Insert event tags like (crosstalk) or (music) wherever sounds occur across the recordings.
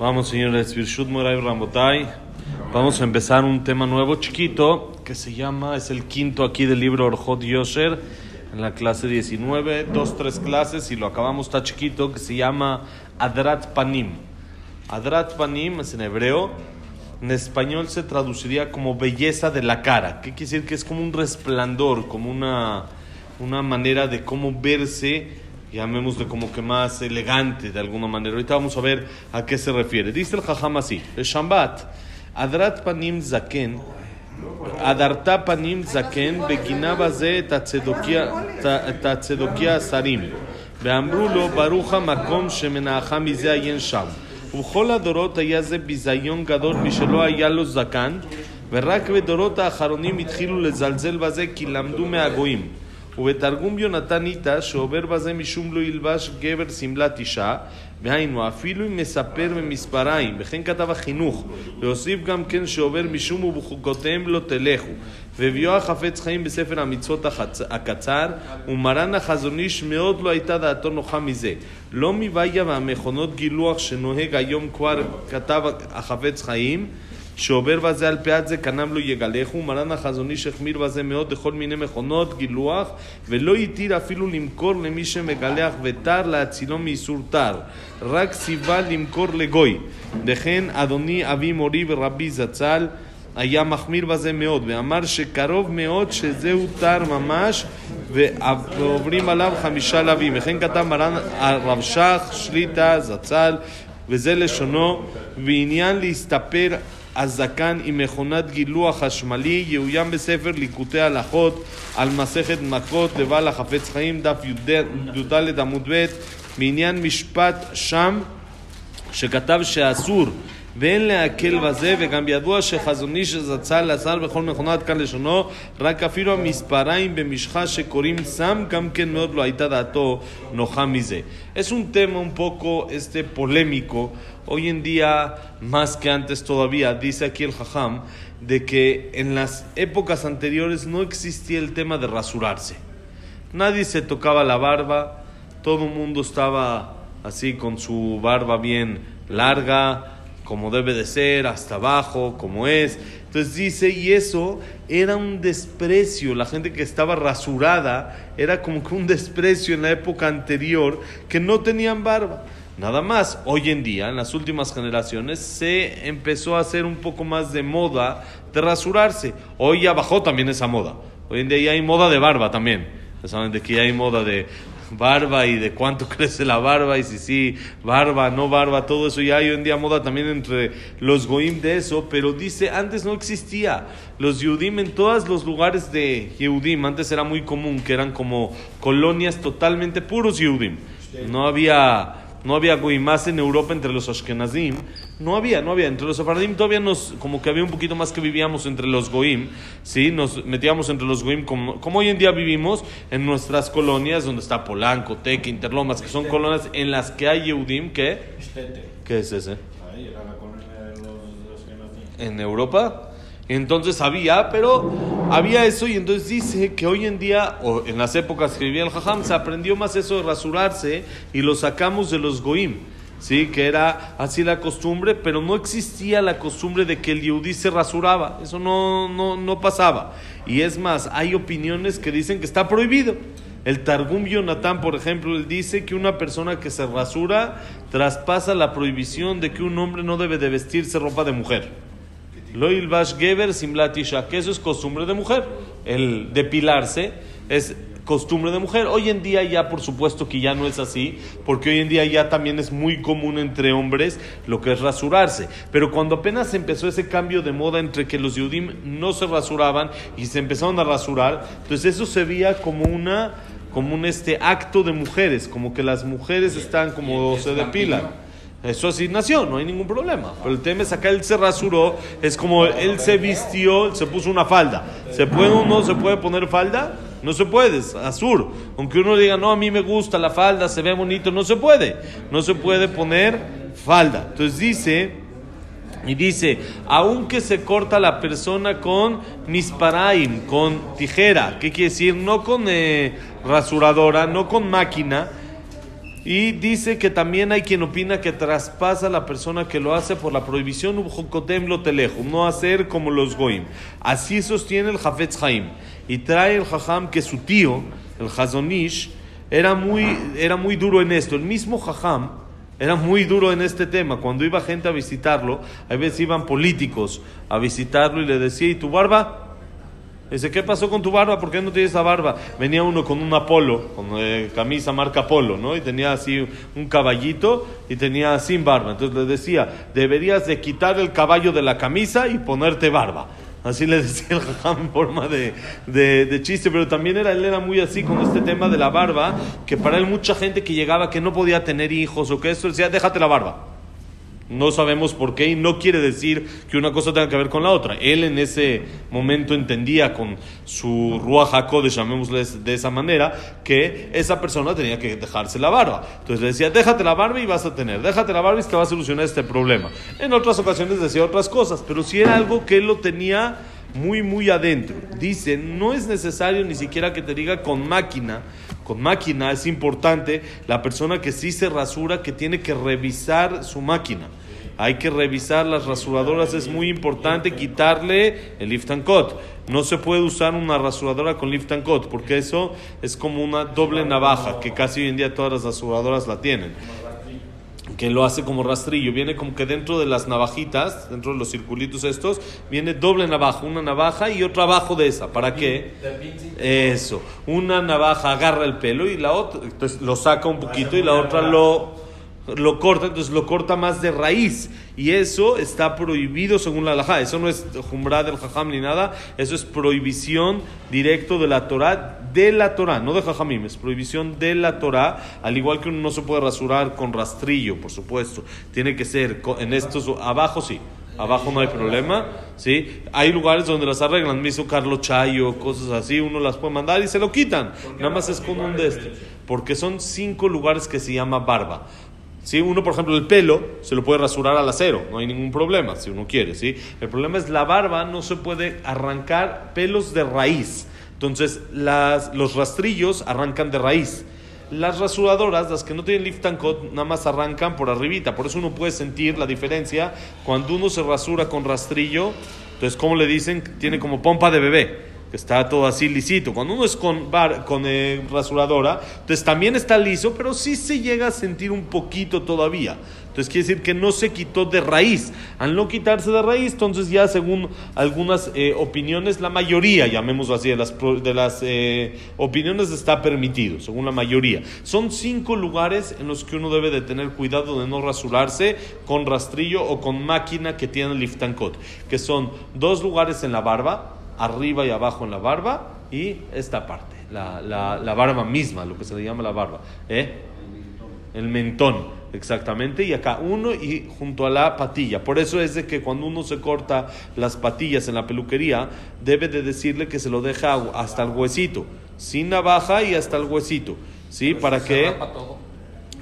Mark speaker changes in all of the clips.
Speaker 1: Vamos, señores. Vamos a empezar un tema nuevo, chiquito, que se llama, es el quinto aquí del libro Orjot Yosher, en la clase 19, dos, tres clases, y lo acabamos, está chiquito, que se llama Adrat Panim. Adrat Panim es en hebreo, en español se traduciría como belleza de la cara. ¿Qué quiere decir? Que es como un resplandor, como una, una manera de cómo verse llamémosle como que más elegante de alguna manera. Ahorita vamos a ver a qué se refiere. Dice el Jajam así, el Shambat, Adrat Panim Zaken, Adarta Panim Zaken, בגינה בזה את הצדוקיה השרים, ואמרו לו, ברוך המקום שמנעך מזה עיין שם. ובכל הדורות היה זה ביזיון גדול משלא היה לו זקן, ורק בדורות האחרונים התחילו לזלזל בזה כי למדו מהגויים. ובתרגום יונתן איתה שעובר בזה משום לא ילבש גבר שמלת אישה, והיינו אפילו אם מספר במספריים, וכן כתב החינוך, והוסיף גם כן שעובר משום ובחוקותיהם לא תלכו, והביאו החפץ חיים בספר המצוות החצ... הקצר, ומרן החזון איש מאוד לא הייתה דעתו נוחה מזה. לא מבעיה והמכונות גילוח שנוהג היום כבר כתב החפץ חיים, שעובר בזה על פאת זה קנם לא יגלחו, מרן החזון איש החמיר בזה מאוד לכל מיני מכונות גילוח, ולא התיר אפילו למכור למי שמגלח ותר להצילו מאיסור תר, רק ציווה למכור לגוי. וכן אדוני אבי מורי ורבי זצ"ל היה מחמיר בזה מאוד, ואמר שקרוב מאוד שזהו תר ממש, ועוברים עליו חמישה לווים. וכן כתב מרן הרב שך, שליטה, זצ"ל, וזה לשונו, ועניין להסתפר הזקן עם מכונת גילוח חשמלי יאוים בספר ליקוטי הלכות על מסכת מכות לבעל החפץ חיים דף י"ד עמוד ב' בעניין משפט שם שכתב שאסור ואין להקל בזה וגם ידוע שחזון איש זצ"ל אסר בכל מכונת כאן לשונו רק אפילו המספריים במשחה שקוראים סם גם כן מאוד לא הייתה דעתו נוחה מזה. Es un tema un poco este polémico hoy en día más que antes todavía, dice aquí el Jajam, de que en las épocas anteriores no existía el tema de rasurarse. Nadie se tocaba la barba, todo el mundo estaba así con su barba bien larga, como debe de ser, hasta abajo, como es. Entonces dice, y eso era un desprecio, la gente que estaba rasurada era como que un desprecio en la época anterior, que no tenían barba. Nada más, hoy en día, en las últimas generaciones, se empezó a hacer un poco más de moda de rasurarse. Hoy ya bajó también esa moda. Hoy en día ya hay moda de barba también. Saben de que ya hay moda de barba y de cuánto (laughs) crece la barba y si sí, barba, no barba, todo eso ya hay hoy en día moda también entre los goim de eso, pero dice, antes no existía. Los Yehudim en todos los lugares de Yehudim, antes era muy común que eran como colonias totalmente puros Yehudim. No había no había goim más en Europa entre los Ashkenazim, no había, no había, entre los Sephardim todavía nos, como que había un poquito más que vivíamos entre los goim, ¿sí? nos metíamos entre los goim como, como hoy en día vivimos en nuestras colonias donde está Polanco, Teque, Interlomas, que son colonias en las que hay Yehudim, ¿qué? ¿Qué es ese? ¿En Europa? Entonces había, pero había eso y entonces dice que hoy en día, o en las épocas que vivía el Jajam, se aprendió más eso de rasurarse y lo sacamos de los goim, ¿sí? Que era así la costumbre, pero no existía la costumbre de que el yehudí se rasuraba, eso no, no, no pasaba. Y es más, hay opiniones que dicen que está prohibido. El Targum Yonatán, por ejemplo, él dice que una persona que se rasura traspasa la prohibición de que un hombre no debe de vestirse ropa de mujer. Loil Bash Geber Simlatisha, que eso es costumbre de mujer. El depilarse es costumbre de mujer. Hoy en día ya por supuesto que ya no es así, porque hoy en día ya también es muy común entre hombres lo que es rasurarse. Pero cuando apenas empezó ese cambio de moda entre que los Yudim no se rasuraban y se empezaron a rasurar, entonces eso se veía como una como un este acto de mujeres, como que las mujeres están como se depilan. Eso así nació, no hay ningún problema. Pero el tema es acá él se rasuró, es como él se vistió, se puso una falda. ¿Se puede o no se puede poner falda? No se puede, es azul. Aunque uno diga, no, a mí me gusta la falda, se ve bonito, no se puede. No se puede poner falda. Entonces dice, y dice, aunque se corta la persona con misparaim, con tijera, ¿qué quiere decir? No con eh, rasuradora, no con máquina, Y dice que también hay quien opina que traspasa a la persona que lo hace por la prohibición lo telejo, no hacer como los goim. Así sostiene el Jafetz Haim. Y trae el Jajam que su tío, el Hazonish, era muy, era muy duro en esto. El mismo Jajam era muy duro en este tema. Cuando iba gente a visitarlo, a veces iban políticos a visitarlo y le decía, ¿y tu barba? Dice, ¿qué pasó con tu barba? ¿Por qué no tienes esa barba? Venía uno con un Apolo, con eh, camisa marca Apolo, ¿no? Y tenía así un caballito y tenía sin barba. Entonces le decía, deberías de quitar el caballo de la camisa y ponerte barba. Así le (laughs) decía el jajam en forma de, de, chiste, pero también era, él era muy así con este tema de la barba, que para él mucha gente que llegaba que no podía tener hijos o que eso decía, déjate la barba. No sabemos por qué y no quiere decir que una cosa tenga que ver con la otra. Él en ese momento entendía con su Ruach HaKodesh, llamémosle de esa manera, que esa persona tenía que dejarse la barba. Entonces le decía, déjate la barba y vas a tener, déjate la barba y te va a solucionar este problema. En otras ocasiones decía otras cosas, pero si era algo que él lo tenía muy, muy adentro. Dice, no es necesario ni siquiera que te diga con máquina, con máquina es importante la persona que sí se rasura que tiene que revisar su máquina. Hay que revisar las rasuradoras, es muy importante quitarle el lift and cut. No se puede usar una rasuradora con lift and cut porque eso es como una doble navaja que casi hoy en día todas las rasuradoras la tienen que lo hace como rastrillo. Viene como que dentro de las navajitas, dentro de los circulitos estos, viene doble navaja, una navaja y otra abajo de esa. ¿Para qué? Eso. Una navaja agarra el pelo y la otra, entonces lo saca un poquito y la otra lo lo corta, entonces lo corta más de raíz. Y eso está prohibido según la halajá. Eso no es jumbra del jajam ni nada. Eso es prohibición directo de la Torah, de la Torah, no de jajamim. Es prohibición de la Torah. Al igual que uno no se puede rasurar con rastrillo, por supuesto. Tiene que ser en estos, abajo sí. Abajo no hay problema, ¿sí? Hay lugares donde las arreglan, me hizo Carlos Chayo, cosas así, uno las puede mandar y se lo quitan. Nada más es con un de este. Porque son cinco lugares que se llama barba. Si Uno, por ejemplo, el pelo se lo puede rasurar al acero, no hay ningún problema si uno quiere. ¿sí? El problema es la barba, no se puede arrancar pelos de raíz. Entonces, las, los rastrillos arrancan de raíz. Las rasuradoras, las que no tienen lift and cut, nada más arrancan por arribita. Por eso uno puede sentir la diferencia cuando uno se rasura con rastrillo. Entonces, como le dicen, tiene como pompa de bebé que está todo así lisito. Cuando uno es con, bar, con eh, rasuradora, entonces también está liso, pero sí se llega a sentir un poquito todavía. Entonces quiere decir que no se quitó de raíz. Al no quitarse de raíz, entonces ya según algunas eh, opiniones, la mayoría, llamémoslo así, de las, de las eh, opiniones está permitido, según la mayoría. Son cinco lugares en los que uno debe de tener cuidado de no rasurarse con rastrillo o con máquina que tiene lift and cut, que son dos lugares en la barba, arriba y abajo en la barba y esta parte, la, la, barba misma, lo que se le llama la barba. ¿eh? El mentón, exactamente, y acá uno y junto a la patilla. Por eso es de que cuando uno se corta las patillas en la peluquería, debe de decirle que se lo deja hasta el huesito, sin navaja y hasta el huesito. ¿Sí? Para que... Se rapa todo.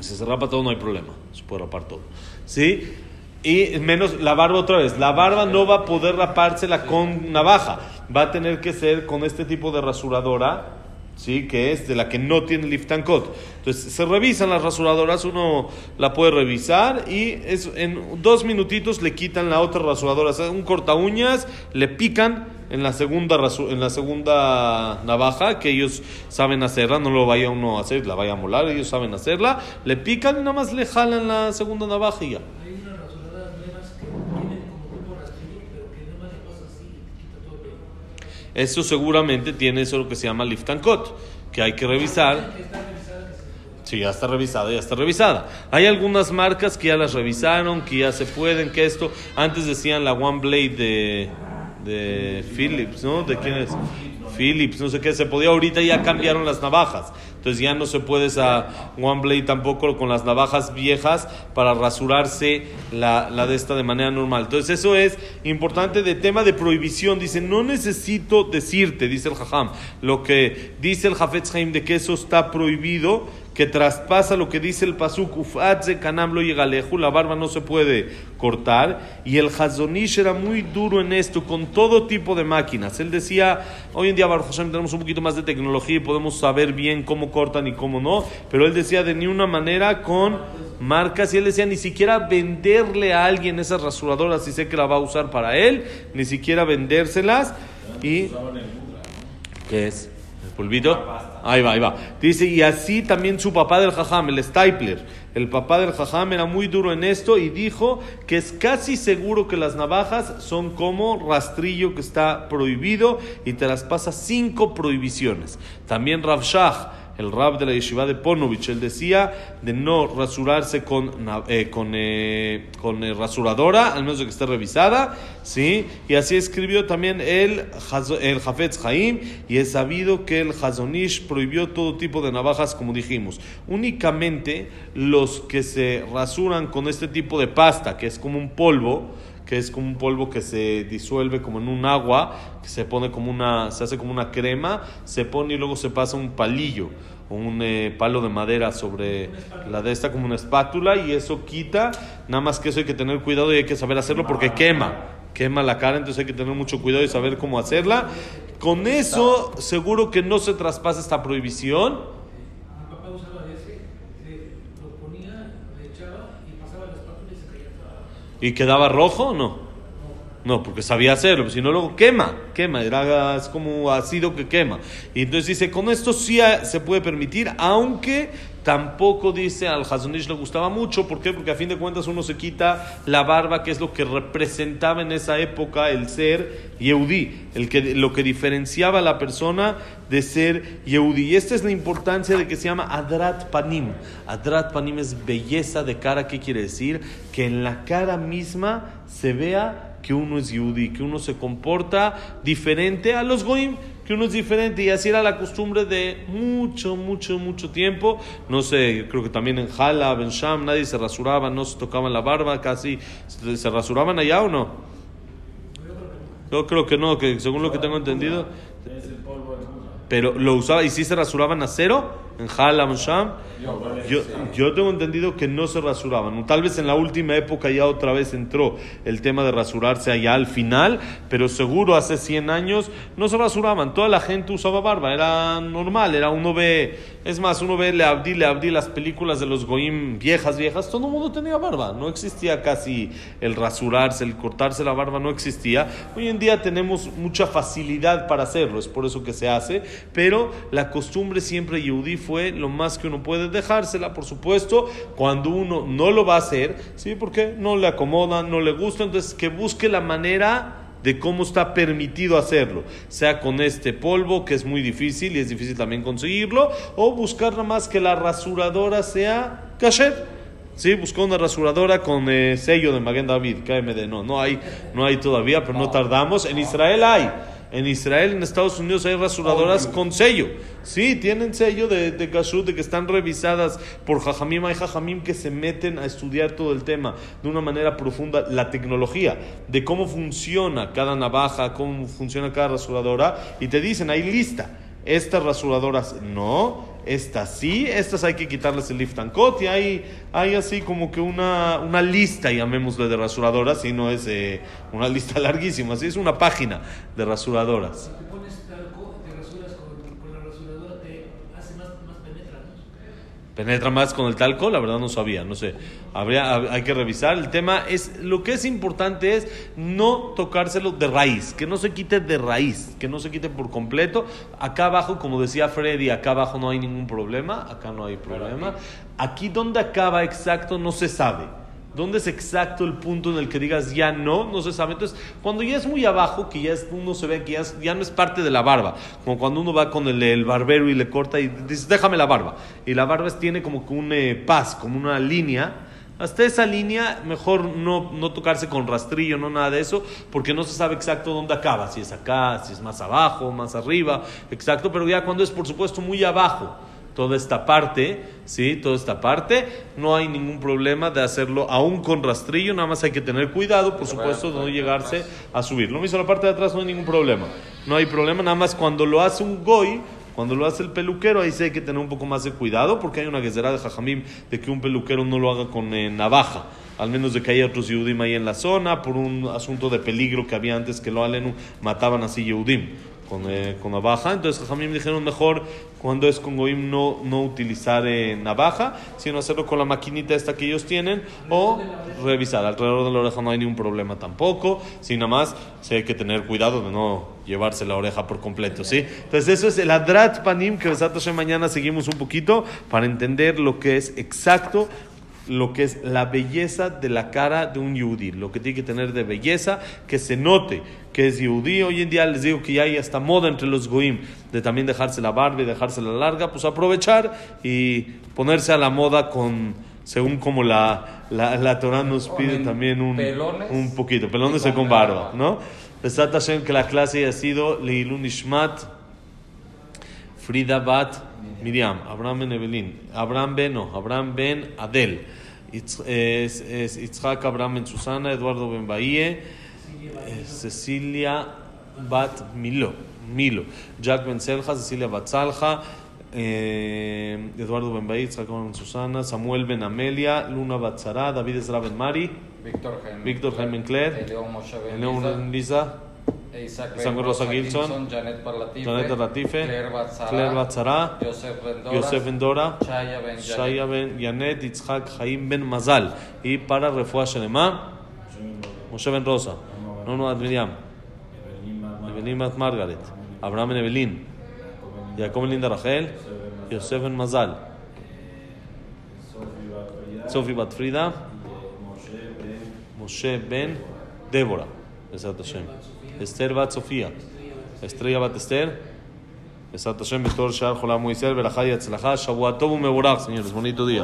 Speaker 1: Si se rapa todo no hay problema, se puede rapar todo. ¿Sí? Y menos la barba otra vez. La barba no va a poder rapársela con navaja. Va a tener que ser con este tipo de rasuradora, ¿sí? que es de la que no tiene lift and cut. Entonces se revisan las rasuradoras, uno la puede revisar y es, en dos minutitos le quitan la otra rasuradora. un corta uñas, le pican en la segunda en la segunda navaja que ellos saben hacerla, no lo vaya uno a hacer, la vaya a molar, ellos saben hacerla, le pican y nada más le jalan la segunda navaja y ya. Eso seguramente tiene eso lo que se llama lift and cut, que hay que revisar. Sí, ya está revisada, ya está revisada. Hay algunas marcas que ya las revisaron, que ya se pueden, que esto, antes decían la One Blade de, de Philips, ¿no? ¿De quién es? Philips, no sé qué, se podía, ahorita ya cambiaron las navajas. Entonces ya no se puede esa One Blade tampoco con las navajas viejas para rasurarse la, la de esta de manera normal. Entonces eso es importante de tema de prohibición. Dice, no necesito decirte, dice el Jajam, lo que dice el Jafetz Haim de que eso está prohibido que traspasa lo que dice el pasuk, ufatze kanam lo yegaleju, la barba no se puede cortar, y el Hazonish era muy duro en esto, con todo tipo de máquinas. Él decía, hoy en día Baruch Hashem tenemos un poquito más de tecnología y podemos saber bien cómo cortan y cómo no, pero él decía de ni una manera con marcas y él decía ni siquiera venderle a alguien esas rasuradoras si sé que la va a usar para él, ni siquiera vendérselas y... ¿Qué es? ¿El polvito? Ahí va, ahí va. Dice, y así también su papá del jajam, el Stapler, el papá del jajam era muy duro en esto y dijo que es casi seguro que las navajas son como rastrillo que está prohibido y te las pasa cinco prohibiciones. También Rav Shach, el rab de la yeshiva de Ponovich, él decía de no rasurarse con, eh, con, eh, con eh, rasuradora, al menos que esté revisada, ¿sí? Y así escribió también el, el Jafetz Haim, y es sabido que el Hazonish prohibió todo tipo de navajas, como dijimos. Únicamente los que se rasuran con este tipo de pasta, que es como un polvo, que es como un polvo que se disuelve como en un agua, que se pone como una, se hace como una crema, se pone y luego se pasa un palillo, un eh, palo de madera sobre la de esta como una espátula y eso quita, nada más que eso hay que tener cuidado y hay que saber hacerlo porque quema, quema la cara, entonces hay que tener mucho cuidado y saber cómo hacerla. Con eso seguro que no se traspasa esta prohibición. ¿Y quedaba rojo o no? No, porque sabía hacerlo, si no luego quema, quema, era, es como ácido que quema. Y entonces dice, con esto sí se puede permitir, aunque tampoco dice al Hazonish le gustaba mucho, ¿por qué? Porque a fin de cuentas uno se quita la barba, que es lo que representaba en esa época el ser Yehudi, el que, lo que diferenciaba a la persona de ser Yehudi. Y esta es la importancia de que se llama Adrat Panim. Adrat Panim es belleza de cara, ¿qué quiere decir? Que en la cara misma se vea que uno es yudí, que uno se comporta diferente a los goim, que uno es diferente y así era la costumbre de mucho, mucho, mucho tiempo. No sé, creo que también en Hala, en Sham, nadie se rasuraba, no se tocaban la barba, casi se rasuraban allá o no. Yo creo que no, que según lo que tengo entendido. Pero lo usaba y si se rasuraban a cero en Halam Sham. Yo, yo tengo entendido que no se rasuraban. Tal vez en la última época ya otra vez entró el tema de rasurarse allá al final, pero seguro hace 100 años no se rasuraban. Toda la gente usaba barba, era normal, era uno ve, es más, uno ve Le Abdi, Le Abdi, las películas de los Goim viejas, viejas, todo el mundo tenía barba. No existía casi el rasurarse, el cortarse la barba, no existía. Hoy en día tenemos mucha facilidad para hacerlo, es por eso que se hace, pero la costumbre siempre Yehudi fue lo más que uno puede dejársela, por supuesto, cuando uno no lo va a hacer, ¿sí? Porque no le acomoda, no le gusta, entonces que busque la manera de cómo está permitido hacerlo, sea con este polvo que es muy difícil y es difícil también conseguirlo, o buscar nada más que la rasuradora sea kasher. Sí, buscó una rasuradora con eh, sello de Maguen David, KMD. No, no hay, no hay todavía, pero no tardamos. En Israel hay. En Israel, en Estados Unidos hay rasuradoras con sello. Sí, tienen sello de, de de que están revisadas por Jajamim. Hay Jajamim que se meten a estudiar todo el tema de una manera profunda, la tecnología, de cómo funciona cada navaja, cómo funciona cada rasuradora, y te dicen, hay lista. Estas rasuradoras no, estas sí, estas hay que quitarles el lift and cut y hay, hay así como que una, una lista, llamémosle de rasuradoras, y no es eh, una (laughs) lista larguísima, así es una página de rasuradoras. Penetra más con el talco, la verdad no sabía, no sé. Habría, hay que revisar. El tema es, lo que es importante es no tocárselo de raíz, que no se quite de raíz, que no se quite por completo. Acá abajo, como decía Freddy, acá abajo no hay ningún problema, acá no hay problema. Aquí donde acaba exacto no se sabe. ¿Dónde es exacto el punto en el que digas ya no? No se sabe. Entonces, cuando ya es muy abajo, que ya uno se ve que ya, no es parte de la barba, como cuando uno va con el, barbero y le corta y dice, déjame la barba. Y la barba tiene como que un eh, paz, como una línea. Hasta esa línea, mejor no, no tocarse con rastrillo, no nada de eso, porque no se sabe exacto dónde acaba, si es acá, si es más abajo, más arriba, exacto, pero ya cuando es, por supuesto, muy abajo toda esta parte, ¿sí? Toda esta parte, no hay ningún problema de hacerlo aún con rastrillo, nada más hay que tener cuidado, por supuesto, de no llegarse a subir. Lo mismo la parte de atrás no hay ningún problema, no hay problema, nada más cuando lo hace un goy, Cuando lo hace el peluquero, ahí sí hay que tener un poco más de cuidado, porque hay una guesera de Jajamim de que un peluquero no lo haga con eh, navaja, al menos de que haya otros Yehudim ahí en la zona, por un asunto de peligro que había antes que lo alenu mataban así Yehudim con, eh, con navaja. Entonces, Jajamim dijeron mejor cuando es con Goim no, no utilizar eh, navaja, sino hacerlo con la maquinita esta que ellos tienen o revisar. Alrededor de la oreja no hay ningún problema tampoco, sino más sí hay que tener cuidado de no llevarse la oreja por completo, ¿sí? Entonces, eso es el Adrat Panim que mañana seguimos un poquito para entender lo que es exacto lo que es la belleza de la cara de un yudí, lo que tiene que tener de belleza, que se note que es yudí. Hoy en día les digo que ya hay hasta moda entre los goim de también dejarse la barba y dejarse la larga, pues aprovechar y ponerse a la moda con según como la, la, la Torah nos pide también un, un poquito, pelones con, con barba, ¿no? Hashem que la clase haya sido Leilun Ishmat, Frida Bat, Miriam, Abraham Ben Evelyn, Abraham Ben, no, Abraham Ben Adel, es, es Itzhak Abraham Ben Susana, Eduardo Ben Bahie, Cecilia Bat Milo, Milo, Jack Ben Selja, Cecilia Bat Salja, eh, Eduardo Ben Bahie, Itzhak Ben Susana, Samuel Ben Amelia, Luna Bat Zara, David Ezra Ben Mari,
Speaker 2: Víctor Jaime,
Speaker 1: Víctor Jaime
Speaker 2: León Moshe Ben Lisa, Isaac
Speaker 1: Rosa
Speaker 2: Gilson, Janet Parlatife,
Speaker 1: Janet Latife,
Speaker 2: Claire Batzara,
Speaker 1: Claire Batzara,
Speaker 2: Yosef Ben Dora,
Speaker 1: Yosef Ben Dora,
Speaker 2: Chaya Ben
Speaker 1: Shaya Ben Yanet, Yitzhak Jaim Ben Mazal. Y para Refuah Shelema, Moshe Ben Rosa, Nono Ad Miriam, Evelyn Bat Margaret, Abraham Ben Evelyn, Jacob Ben Linda Rachel, Yosef Ben Mazal, Sofi Bat Frida, Moshe Ben Débora, Besat Hashem, Esther Bat Sofía, Estrella Bat Esther, Besat Hashem, Betor Shar Jolam Moisés, Berajá y Atzlajá, Shavuot Tov Mevorach, señores, bonito día.